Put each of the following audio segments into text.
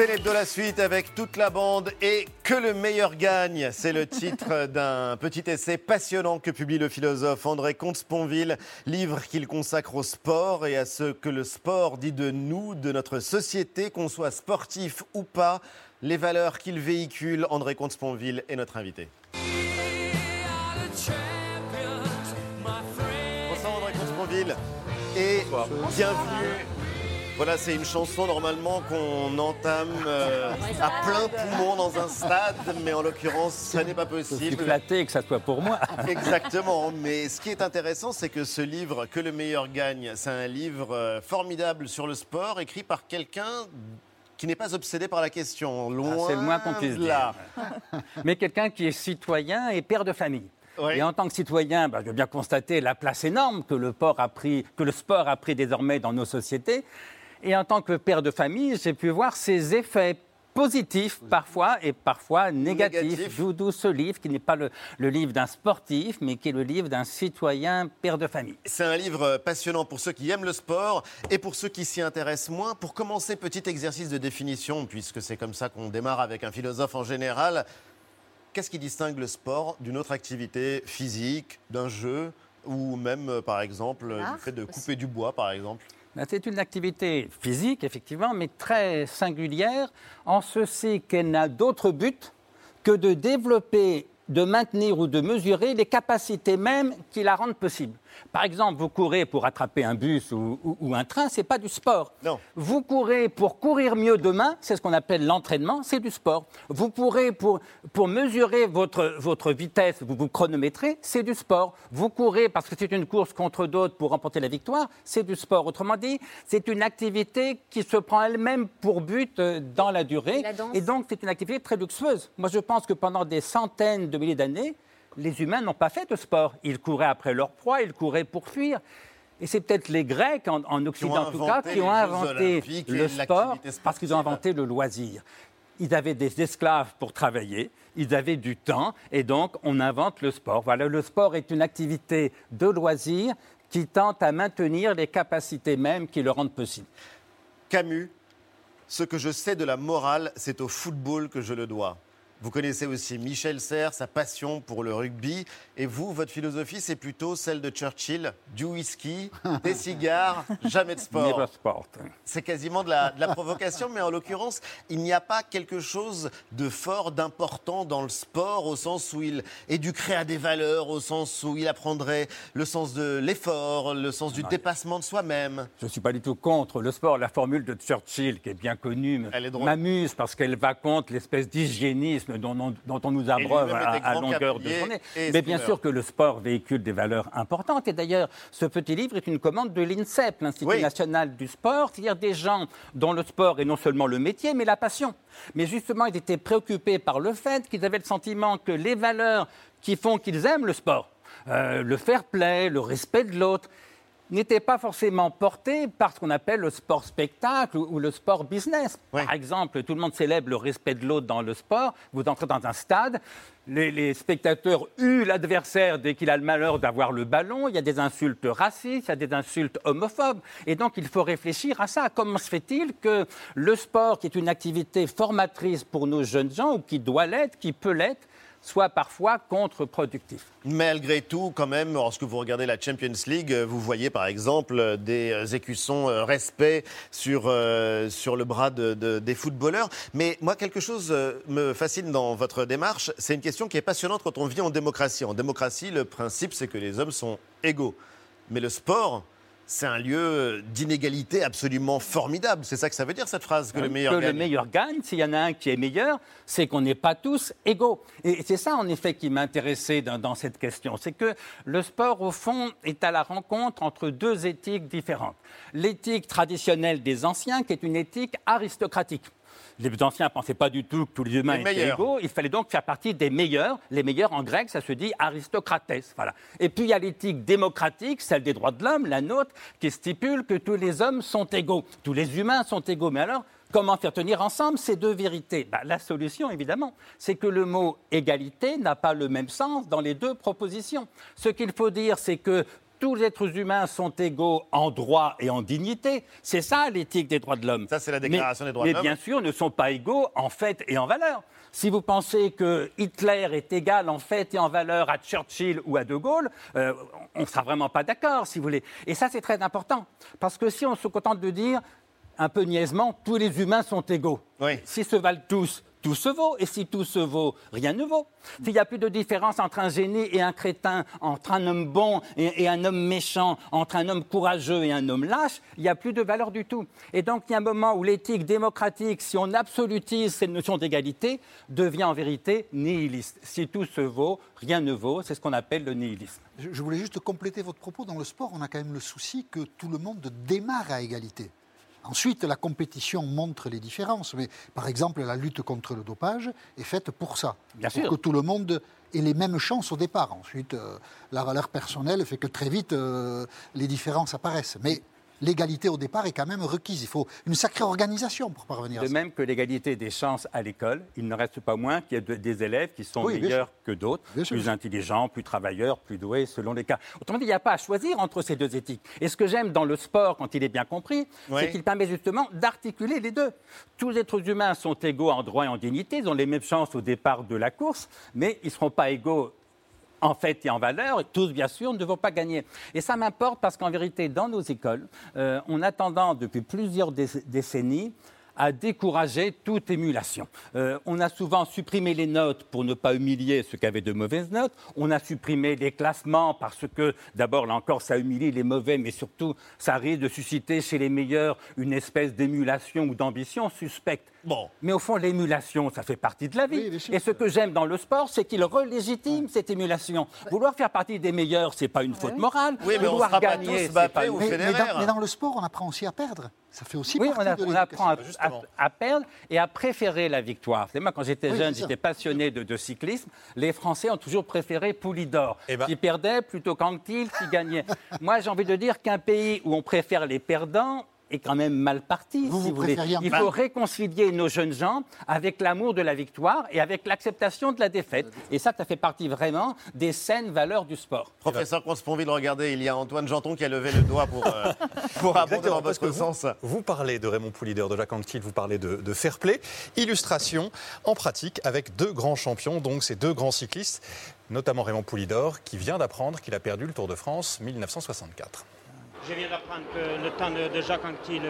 Célèbre de la suite avec toute la bande et que le meilleur gagne. C'est le titre d'un petit essai passionnant que publie le philosophe André Comte-Sponville, livre qu'il consacre au sport et à ce que le sport dit de nous, de notre société, qu'on soit sportif ou pas, les valeurs qu'il véhicule. André Comte-Sponville est notre invité. Bonsoir André Comte-Sponville et bienvenue voilà, c'est une chanson normalement qu'on entame euh, à plein poumon dans un stade, mais en l'occurrence, ça n'est pas possible. Je suis flatté que ça soit pour moi. Exactement, mais ce qui est intéressant, c'est que ce livre, Que le meilleur gagne, c'est un livre euh, formidable sur le sport, écrit par quelqu'un qui n'est pas obsédé par la question, ah, loin C'est le moins qu'on puisse dire. Mais quelqu'un qui est citoyen et père de famille. Et en tant que citoyen, bah, je veux bien constater la place énorme que le, a pris, que le sport a pris désormais dans nos sociétés. Et en tant que père de famille, j'ai pu voir ses effets positifs parfois et parfois négatifs. D'où ce livre qui n'est pas le, livre d'un sportif, mais qui est le livre d'un citoyen père de famille. C'est un livre passionnant pour ceux qui aiment le sport et pour ceux qui s'y intéressent moins. Pour commencer, petit exercice de définition, puisque c'est comme ça qu'on démarre avec un philosophe en général. Qu'est-ce qui distingue le sport d'une autre activité physique, d'un jeu ou même, euh, par exemple, du fait de couper du bois, par exemple? C'est une activité physique, effectivement, mais très singulière, en ceci qu'elle n'a d'autre but que de développer, de maintenir ou de mesurer les capacités mêmes qui la rendent possible. Par exemple, vous courez pour attraper un bus ou, un train, ce n'est pas du sport. Non. Vous courez pour courir mieux demain, c'est ce qu'on appelle l'entraînement, c'est du sport. Vous courez pour, pour mesurer votre, votre vitesse, vous vous chronométrez, c'est du sport. Vous courez parce que c'est une course contre d'autres pour remporter la victoire, c'est du sport. Autrement dit, c'est une activité qui se prend elle-même pour but euh, dans la durée. Et donc, c'est une activité très luxueuse. Moi, je pense que pendant des centaines de milliers d'années, les humains n'ont pas fait de sport. Ils couraient après leur proie, ils couraient pour fuir. Et c'est peut-être les Grecs, en, Occident en tout cas, qui ont inventé le sport parce qu'ils ont inventé le loisir. Ils avaient des esclaves pour travailler, ils avaient du temps, et donc on invente le sport. Voilà, le sport est une activité de loisir qui tente à maintenir les capacités mêmes qui le rendent possible. Camus, ce que je sais de la morale, c'est au football que je le dois. Vous connaissez aussi Michel Serres, sa passion pour le rugby. Et vous, votre philosophie, c'est plutôt celle de Churchill du whisky, des cigares, jamais de sport. C'est quasiment de la, provocation, mais en l'occurrence, il n'y a pas quelque chose de fort, d'important dans le sport, au sens où il éduquerait à des valeurs, au sens où il apprendrait le sens de l'effort, le sens du dépassement de soi-même. Je ne suis pas du tout contre le sport. La formule de Churchill, qui est bien connue, m'amuse parce qu'elle va contre l'espèce d'hygiénisme dont, on nous abreuve à, longueur de journée. Mais bien sûr que le sport véhicule des valeurs importantes. Et d'ailleurs, ce petit livre est une commande de l'INSEP, l'Institut national du sport, c'est-à-dire des gens dont le sport est non seulement le métier, mais la passion. Mais justement, ils étaient préoccupés par le fait qu'ils avaient le sentiment que les valeurs qui font qu'ils aiment le sport, euh, le fair play, le respect de l'autre, n'était pas forcément porté par ce qu'on appelle le sport spectacle ou, le sport business. Par exemple, tout le monde célèbre le respect de l'autre dans le sport. Vous entrez dans un stade, les, spectateurs huent l'adversaire dès qu'il a le malheur d'avoir le ballon. Il y a des insultes racistes, il y a des insultes homophobes. Et donc, il faut réfléchir à ça. Comment se fait-il que le sport, qui est une activité formatrice pour nos jeunes gens, ou qui doit l'être, qui peut l'être, soit parfois contre-productif. Malgré tout, quand même, lorsque vous regardez la Champions League, vous voyez par exemple des écussons euh, respect sur, euh, sur le bras des footballeurs. Mais moi, quelque chose euh, me fascine dans votre démarche. C'est une question qui est passionnante quand on vit en démocratie. En démocratie, le principe, c'est que les hommes sont égaux. Mais le sport, c'est un lieu d'inégalité absolument formidable. C'est ça que ça veut dire, cette phrase, que le meilleur gagne. Que le meilleur gagne, s'il y en a un qui est meilleur, c'est qu'on n'est pas tous égaux. Et c'est ça, en effet, qui m'intéressait dans, dans cette question. C'est que le sport, au fond, est à la rencontre entre deux éthiques différentes. L'éthique traditionnelle des anciens, qui est une éthique aristocratique les anciens ne pensaient pas du tout que tous les humains étaient égaux. Il fallait donc faire partie des meilleurs. Les meilleurs, en grec, ça se dit aristocrates. Voilà. Et puis, il y a l'éthique démocratique, celle des droits de l'homme, la nôtre, qui stipule que tous les hommes sont égaux. Tous les humains sont égaux. Mais alors, Comment faire tenir ensemble ces deux vérités? Bah, La solution, évidemment, c'est que le mot égalité n'a pas le même sens dans les deux propositions. Ce qu'il faut dire, c'est que tous les êtres humains sont égaux en droit et en dignité. C'est ça l'éthique des droits de l'homme. Ça, c'est la déclaration des droits de l'homme. Mais bien sûr, ne sont pas égaux en fait et en valeur. Si vous pensez que Hitler est égal en fait et en valeur à Churchill ou à De Gaulle, euh, on ne sera vraiment pas d'accord, si vous voulez. Et ça, c'est très important. Parce que si on se contente de dire, un peu niaisement, tous les humains sont égaux, s'ils se valent tous, tout se vaut. Et si tout se vaut, rien ne vaut. S'il n'y a plus de différence entre un génie et un crétin, entre un homme bon et, un homme méchant, entre un homme courageux et un homme lâche, il n'y a plus de valeur du tout. Et donc, il y a un moment où l'éthique démocratique, si on absolutise cette notion d'égalité, devient en vérité nihiliste. Si tout se vaut, rien ne vaut. C'est ce qu'on appelle le nihilisme. Je voulais juste compléter votre propos. Dans le sport, on a quand même le souci que tout le monde démarre à égalité. Ensuite, la compétition montre les différences. Mais par exemple, la lutte contre le dopage est faite pour ça. Bien pour que tout le monde ait les mêmes chances au départ. Ensuite, euh, la valeur personnelle fait que très vite, euh, les différences apparaissent. Mais l'égalité au départ est quand même requise. Il faut une sacrée organisation pour parvenir de à ça. De même que l'égalité des chances à l'école, il ne reste pas moins qu'il y a des élèves qui sont meilleurs que d'autres, plus intelligents, plus travailleurs, plus doués, selon les cas. Autrement dit, il n'y a pas à choisir entre ces deux éthiques. Et ce que j'aime dans le sport, quand il est bien compris, c'est qu'il permet justement d'articuler les deux. Tous les êtres humains sont égaux en droit et en dignité, ils ont les mêmes chances au départ de la course, mais ils ne seront pas égaux en fait et en valeur, tous bien sûr ne vont pas gagner. Et ça m'importe parce qu'en vérité, dans nos écoles, euh, on a tendance depuis plusieurs décennies à décourager toute émulation. Euh, on a souvent supprimé les notes pour ne pas humilier ceux qui avaient de mauvaises notes. On a supprimé les classements parce que, d'abord, là encore, ça humilie les mauvais, mais surtout, ça risque de susciter chez les meilleurs une espèce d'émulation ou d'ambition suspecte. Bon. Mais au fond, l'émulation, ça fait partie de la vie. et ce que j'aime dans le sport, c'est qu'il relégitime cette émulation. Vouloir faire partie des meilleurs, c'est pas une faute morale. Oui, mais Vouloir on gagner, c'est pas mais, mais, dans, mais, dans, le sport, on apprend aussi à perdre. Ça fait aussi oui, partie on, on apprend à, perdre et à préférer la victoire. C'est moi, quand j'étais jeune, j'étais passionné de, cyclisme. Les Français ont toujours préféré Poulidor, eh ben... qui perdait plutôt qu'Anquetil qui gagnait. moi, j'ai envie de dire qu'un pays où on préfère les perdants, est quand même mal parti. si vous Il faut réconcilier nos jeunes gens avec l'amour de la victoire et avec l'acceptation de la défaite. Et ça, ça fait partie vraiment des saines valeurs du sport. Professeur Consponville, regardez, il y a Antoine Janton qui a levé le doigt pour, euh, pour abonder dans votre sens. Vous parlez de Raymond Poulidor, de Jacques Anquetil, vous parlez de, de fair play. Illustration en pratique avec deux grands champions, donc ces deux grands cyclistes, notamment Raymond Poulidor, qui vient d'apprendre qu'il a perdu le Tour de France 1964. Je viens d'apprendre que le temps de, Jacques Anquetil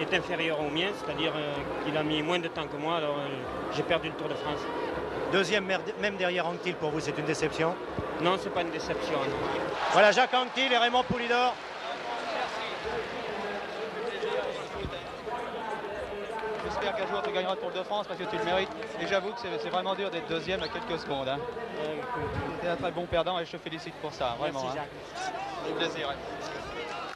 est inférieur au mien, c'est-à-dire euh, qu'il a mis moins de temps que moi, alors euh, j'ai perdu le Tour de France. Deuxième, même derrière Anquetil, pour vous, c'est une déception? Non, c'est pas une déception. Voilà Jacques Anquetil et Raymond Poulidor. J'espère qu'un jour tu gagneras le Tour de France parce que tu le mérites. Et j'avoue que c'est vraiment dur d'être deuxième à quelques secondes. Hein. tu es un très bon perdant et je te félicite pour ça, vraiment. Merci, hein. plaisir.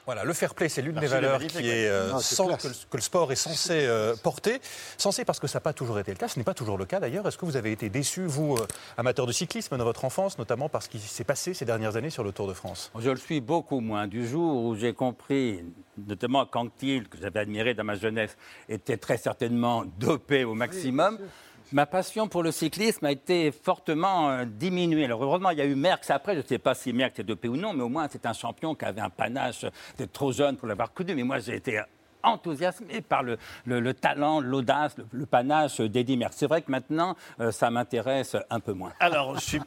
Voilà, le fair play, c'est l'une des valeurs qui est, euh, que, le, sport est censé euh, porter. Censé parce que ça n'a pas toujours été le cas. Ce n'est pas toujours le cas d'ailleurs. Est-ce que vous avez été déçu, vous, euh, amateur de cyclisme, dans votre enfance, notamment par ce qui s'est passé ces dernières années sur le Tour de France? Je le suis beaucoup moins. Du jour où j'ai compris, notamment Cantil, que j'avais admiré dans ma jeunesse, était très certainement dopé au maximum. Ma passion pour le cyclisme a été fortement euh, diminuée. Alors heureusement, il y a eu Merckx après. Je ne sais pas si Merckx est dopé ou non, mais au moins c'est un champion qui avait un panache d'être trop jeune pour l'avoir connu. Mais moi, j'ai été enthousiasmé par le, le, talent, l'audace, le, panache d'Eddie Merckx. C'est vrai que maintenant, euh, ça m'intéresse un peu moins. Alors, je suis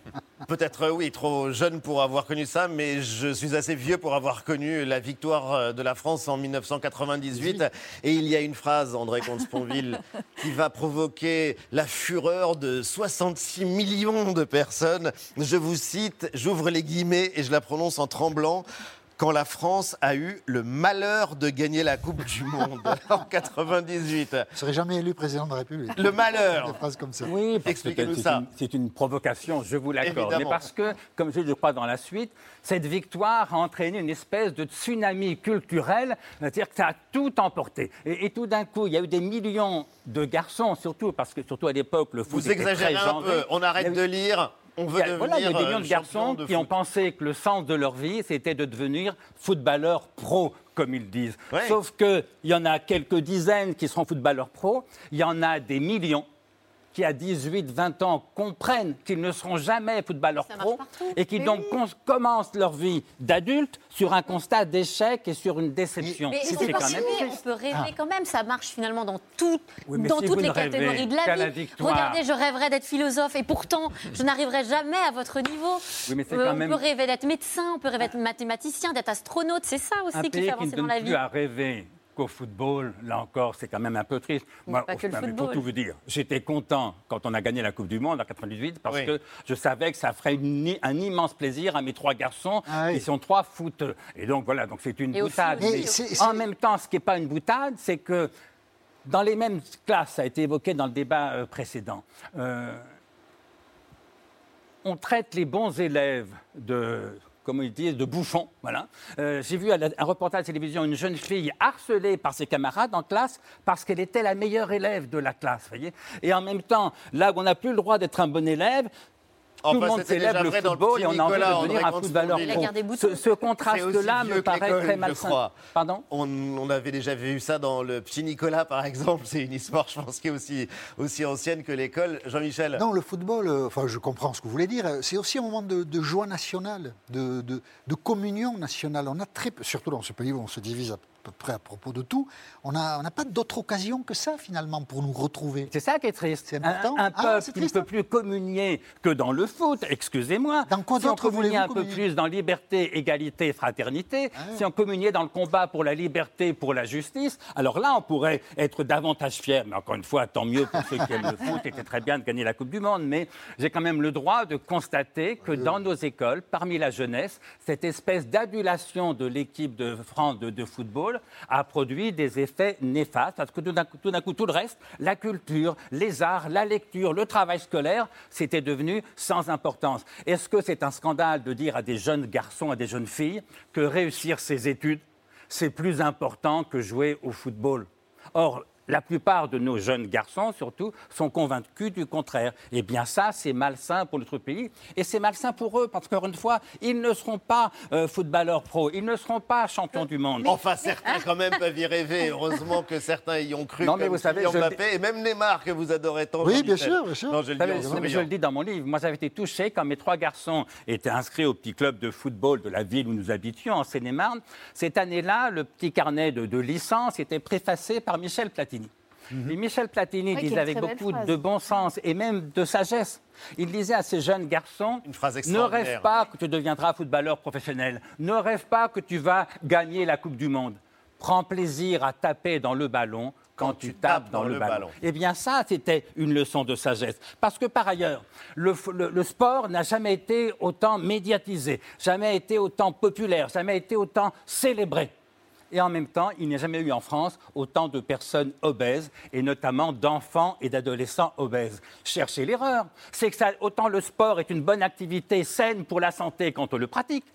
peut-être, oui, trop jeune pour avoir connu ça, mais je suis assez vieux pour avoir connu la victoire euh, de la France en 1998. Et il y a une phrase, André Comte-Sponville, qui va provoquer la fureur de 66 millions de personnes. Je vous cite, j'ouvre les guillemets et je la prononce en tremblant quand la France a eu le malheur de gagner la Coupe du Monde en 98. ne serait jamais élu président de la République. Le malheur. Des phrases comme ça. Oui, expliquez-nous ça. C'est une, provocation, je vous l'accorde. Mais parce que, comme je le crois dans la suite, cette victoire a entraîné une espèce de tsunami culturel, c'est-à-dire que ça a tout emporté. Et, tout d'un coup, il y a eu des millions de garçons, surtout parce que surtout à l'époque, le foot Vous exagérez un peu. On arrête de lire on veut il y a, voilà, il y a des millions de garçons qui ont pensé que le sens de leur vie, c'était de devenir footballeur pro, comme ils disent. Sauf qu'il y en a quelques dizaines qui seront footballeurs pro, il y en a des millions qui, à 18, 20 ans, comprennent qu'ils ne seront jamais footballeurs pro et qui donc commencent leur vie d'adulte sur un constat d'échec et sur une déception. Mais, c'est quand même... on peut rêver ah. quand même, ça marche finalement dans, dans toutes les catégories de la vie. Regardez, je rêverais d'être philosophe et pourtant, je n'arriverai jamais à votre niveau. mais euh, on peut rêver d'être médecin, on peut rêver d'être mathématicien, d'être astronaute, c'est ça aussi qui fait avancer dans la vie. à rêver au football, là encore, c'est quand même un peu triste. Moi, pas que le pour tout vous dire, j'étais content quand on a gagné la Coupe du Monde en 98 parce que je savais que ça ferait un immense plaisir à mes trois garçons ah qui sont trois foot. Et donc voilà, donc c'est une boutade. En même temps, ce qui n'est pas une boutade, c'est que dans les mêmes classes, ça a été évoqué dans le débat euh, précédent. Euh, on traite les bons élèves de comme ils disent, de bouffon. Voilà. Euh, j'ai vu un reportage de télévision une jeune fille harcelée par ses camarades en classe parce qu'elle était la meilleure élève de la classe. Voyez et en même temps, là où on n'a plus le droit d'être un bon élève, tout le monde célèbre le football et on a envie de devenir un footballeur pro. Ce, ce contraste-là me paraît très malsain. Pardon on, avait déjà vu ça dans le Petit Nicolas, par exemple. C'est une histoire, je pense, qui est aussi, aussi ancienne que l'école. Jean-Michel Non, le football, euh, enfin, je comprends ce que vous voulez dire. C'est aussi un moment de, joie nationale, de, de, de, communion nationale. On a très, surtout dans ce pays où on se divise peu près à propos de tout, on n'a on pas d'autre occasion que ça, finalement, pour nous retrouver. C'est ça qui est triste. C'est important. Un, ah, peuple qui ne peut plus communier que dans le foot, excusez-moi. Dans quoi si on communiait un peu plus dans liberté, égalité, fraternité, ah si on communiait dans le combat pour la liberté, pour la justice, alors là, on pourrait être davantage fiers. Mais encore une fois, tant mieux pour ceux qui aiment le foot, c'était très bien de gagner la Coupe du Monde. Mais j'ai quand même le droit de constater que dans nos écoles, parmi la jeunesse, cette espèce d'adulation de l'équipe de France de football, a produit des effets néfastes, parce que tout d'un coup, tout le reste, la culture, les arts, la lecture, le travail scolaire, c'était devenu sans importance. Est-ce que c'est un scandale de dire à des jeunes garçons, à des jeunes filles, que réussir ses études, c'est plus important que jouer au football? Or, la plupart de nos jeunes garçons, surtout, sont convaincus du contraire. Eh bien, ça, c'est malsain pour notre pays. Et c'est malsain pour eux, parce qu'encore une fois, ils ne seront pas euh, footballeurs pro, ils ne seront pas champions du monde. enfin, certains, quand même, peuvent y rêver. Heureusement que certains y ont cru. Non, mais vous savez, je... et même Neymar, que vous adorez tant. Oui, bien sûr, bien sûr. je, le dis, dans mon livre. Moi, j'avais été touché quand mes trois garçons étaient inscrits au petit club de football de la ville où nous habitions, en Seine-et-Marne. Cette année-là, le petit carnet de, de licence était préfacé par Michel Platini. Mhm. Michel Platini disait avec beaucoup de bon sens et même de sagesse, il disait à ces jeunes garçons Ne rêve pas que tu deviendras footballeur professionnel. Ne rêve pas que tu vas gagner la Coupe du Monde. Prends plaisir à taper dans le ballon quand, tu, tapes, dans, le, ballon. Eh bien, ça, c'était une leçon de sagesse. Parce que, par ailleurs, le, le sport n'a jamais été autant médiatisé, jamais été autant populaire, jamais été autant célébré. Et en même temps, il n'y a jamais eu en France autant de personnes obèses, et notamment d'enfants et d'adolescents obèses. Cherchez l'erreur. C'est que ça, autant le sport est une bonne activité saine pour la santé quand on le pratique,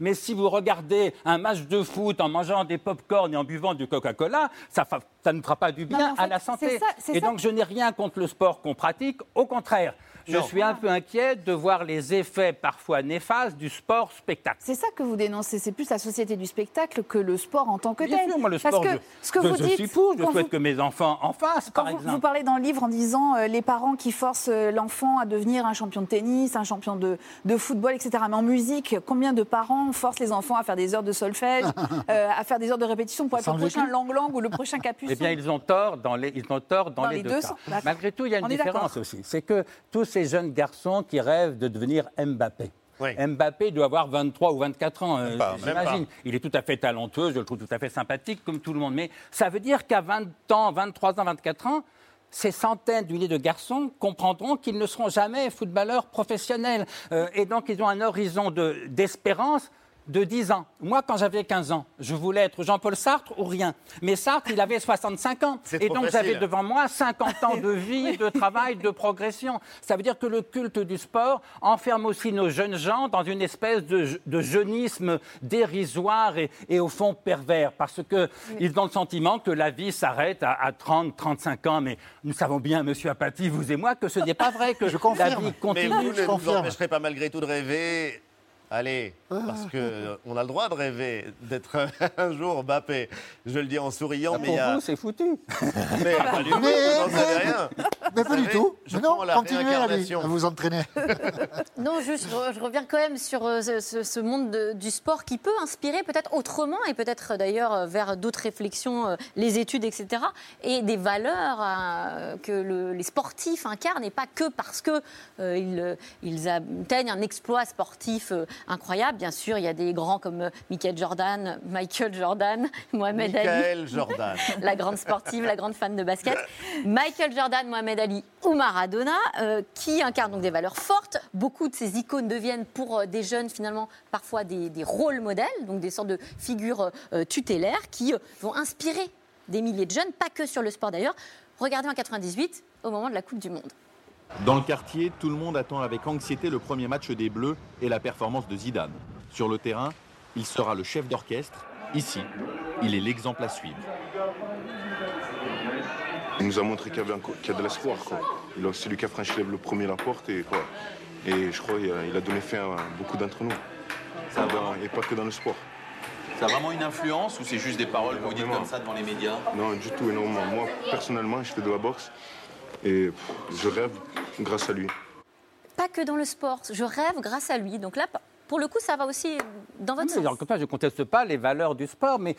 mais si vous regardez un match de foot en mangeant des pop-corn et en buvant du Coca-Cola, ça, ne fera pas du bien à la santé. et donc, je n'ai rien contre le sport qu'on pratique. Au contraire, je suis un peu inquiète de voir les effets parfois néfastes du sport spectacle. C'est ça que vous dénoncez, c'est plus la société du spectacle que le sport en tant que tel. Sûr, moi, le sport, Parce que je, ce que vous dites, suis pour, je souhaite que mes enfants en fassent, par vous, exemple. Vous parlez dans le livre en disant euh, les parents qui forcent euh, l'enfant à devenir un champion de tennis, un champion de, de, football, etc. Mais en musique, combien de parents forcent les enfants à faire des heures de solfège, euh, à faire des heures de répétition pour être le prochain Lang Lang ou le prochain Capucin Eh bien, ils ont tort dans les, ils ont tort dans, les, deux, cas. Malgré tout, il y a une différence aussi. C'est que tous ces jeunes garçons qui rêve de devenir Mbappé. Mbappé doit avoir 23 ou 24 ans, euh, j'imagine. Il est tout à fait talentueux, je le trouve tout à fait sympathique, comme tout le monde. Mais ça veut dire qu'à 20 ans, 23 ans, 24 ans, ces centaines d'unités de garçons comprendront qu'ils ne seront jamais footballeurs professionnels. Euh, et donc, ils ont un horizon d'espérance de 10 ans. Moi, quand j'avais 15 ans, je voulais être Jean-Paul Sartre ou rien. Mais Sartre, il avait 65 ans. Et donc, j'avais devant moi 50 ans de vie, de travail, de progression. Ça veut dire que le culte du sport enferme aussi nos jeunes gens dans une espèce de, jeunisme dérisoire et, au fond pervers. Parce qu'ils ont le sentiment que la vie s'arrête à, 30, 35 ans. Mais nous savons bien, monsieur Apathy, vous et moi, que ce n'est pas vrai, que je la vie continue. Mais vous ne nous empêcherez pas malgré tout de rêver Allez, ah. parce qu'on a le droit de rêver d'être un jour Mbappé. Je le dis en souriant, ah, mais pour vous, c'est foutu. mais du tout, vous n'en savez rien. Mais pas du tout. Je non, continuez à, vous entraîner. non, juste, je, reviens quand même sur euh, ce, monde du sport qui peut inspirer peut-être autrement et peut-être d'ailleurs vers d'autres réflexions, les études, etc. Et des valeurs que les sportifs incarnent et pas que parce qu'ils ils atteignent un exploit sportif incroyable. Bien sûr, il y a des grands comme Michael Jordan, Michael Jordan, Mohamed Ali. Jordan. la grande sportive, la grande fan de basket. Michael Jordan, Mohamed Ali ou Maradona, euh, qui incarnent donc des valeurs fortes. Beaucoup de ces icônes deviennent pour euh, des jeunes finalement parfois des, rôles modèles, donc des sortes de figures euh, tutélaires qui vont inspirer des milliers de jeunes, pas que sur le sport d'ailleurs. Regardez en 98, au moment de la Coupe du Monde. Dans le quartier, tout le monde attend avec anxiété le premier match des Bleus et la performance de Zidane. Sur le terrain, il sera le chef d'orchestre. Ici, il est l'exemple à suivre. Il nous a montré qu'il y, a de l'espoir. C'est lui qui a franchi le premier la porte et, quoi. et je crois qu'il a, donné fin à beaucoup d'entre nous. Ça va. Et pas que dans le sport. Ça a vraiment une influence ou c'est juste des paroles que vous dites comme ça devant les médias? Non, du tout, énormément. Moi, personnellement, je fais de la boxe et je rêve grâce à lui. Pas que dans le sport, je rêve grâce à lui. Donc là, pour le coup, ça va aussi dans votre sens. je ne conteste pas les valeurs du sport, mais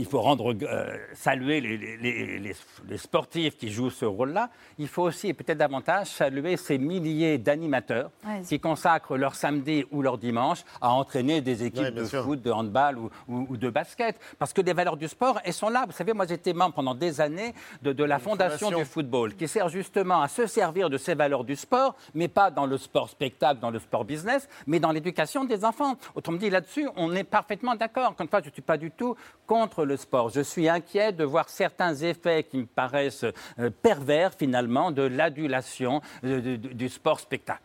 il faut rendre, euh, saluer les, sportifs qui jouent ce rôle-là. Il faut aussi, et peut-être davantage, saluer ces milliers d'animateurs qui consacrent leur samedi ou leur dimanche à entraîner des équipes de foot, de handball ou, de basket. Parce que les valeurs du sport, elles sont là. Vous savez, moi j'étais membre pendant des années de, la fondation, du football, qui sert justement à se servir de ces valeurs du sport, mais pas dans le sport spectacle, dans le sport business, mais dans l'éducation des enfants. Autrement dit, là-dessus, on est parfaitement d'accord. Encore une fois, je ne suis pas du tout contre le sport. Je suis inquiet de voir certains effets qui me paraissent euh, pervers finalement de l'adulation euh, du sport spectacle.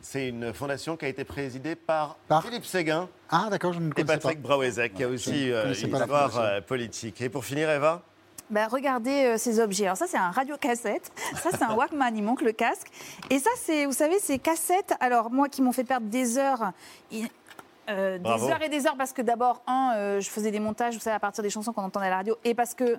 C'est une fondation qui a été présidée par, Philippe Séguin ah, d'accord, je ne et Patrick Brauezek, qui a aussi euh, une histoire politique. Et pour finir, Eva bah, regardez ces objets. Alors ça, c'est un radio-cassette. Ça, c'est un Walkman. Il manque le casque. Et ça, c'est, vous savez, ces cassettes. Alors moi, qui m'ont fait perdre des heures. Euh, des heures et des heures parce que d'abord, un, euh, je faisais des montages, vous savez, à partir des chansons qu'on entendait à la radio, et parce que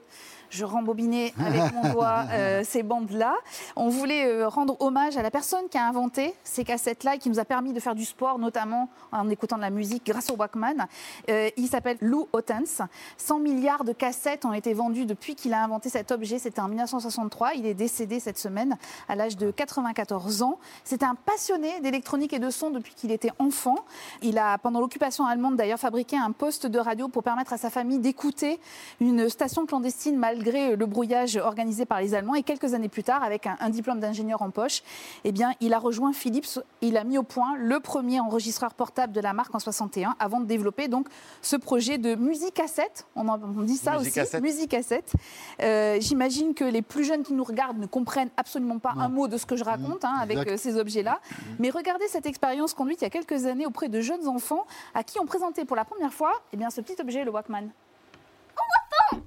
je rembobinais avec mon doigt euh, ces bandes-là. On voulait rendre hommage à la personne qui a inventé ces cassettes-là et qui nous a permis de faire du sport, notamment en écoutant de la musique grâce au Walkman. il s'appelle Lou Ottens. 100 milliards de cassettes ont été vendues depuis qu'il a inventé cet objet. C'était en 1963. Il est décédé cette semaine à l'âge de 94 ans. C'était un passionné d'électronique et de son depuis qu'il était enfant. Il a, pendant l'occupation allemande, d'ailleurs, fabriqué un poste de radio pour permettre à sa famille d'écouter une station clandestine malgré le brouillage organisé par les Allemands. Et quelques années plus tard, avec un, diplôme d'ingénieur en poche, eh bien, il a rejoint Philips. Il a mis au point le premier enregistreur portable de la marque en 61 avant de développer donc ce projet de musique cassette. On, on dit ça aussi, musique cassette. Euh, j'imagine que les plus jeunes qui nous regardent ne comprennent absolument pas un mot de ce que je raconte hein, avec euh, ces objets-là. Mais regardez cette expérience conduite il y a quelques années auprès de jeunes enfants à qui on présentait pour la première fois eh bien, ce petit objet, le Walkman.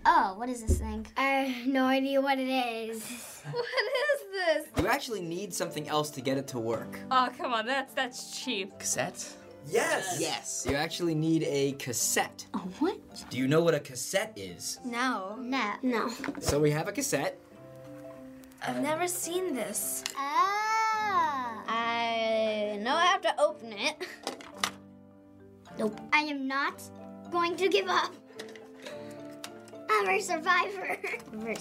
Oh, what is this thing? I have no idea what it is. what is this? You actually need something else to get it to work. Oh, come on, that's that's cheap. Cassette? Yes. Yes. You actually need a cassette. A what? Do you know what a cassette is? No. No. No. So we have a cassette. I've never seen this. Ah. I know I have to open it. Nope. I am not going to give up. I'm a survivor.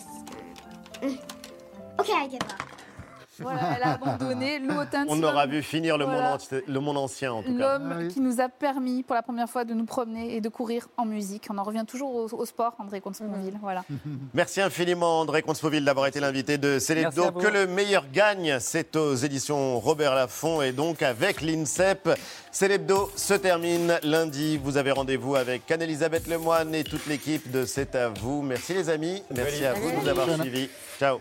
okay, I give up. Voilà, elle a abandonné. On aura vu finir le, monde, le monde ancien, en tout cas. L'homme ah qui nous a permis, pour la première fois, de nous promener et de courir en musique. On en revient toujours au, sport, André Comte-Spoville. Voilà. Merci infiniment, André Comte-Spoville, d'avoir été l'invité de Célébdo. Que le meilleur gagne, c'est aux éditions Robert Laffont et donc avec l'INSEP. Célébdo se termine lundi. Vous avez rendez-vous avec Anne-Elisabeth Lemoine et toute l'équipe de C'est à vous. Merci les amis. Merci à vous de nous avoir suivis. Ciao.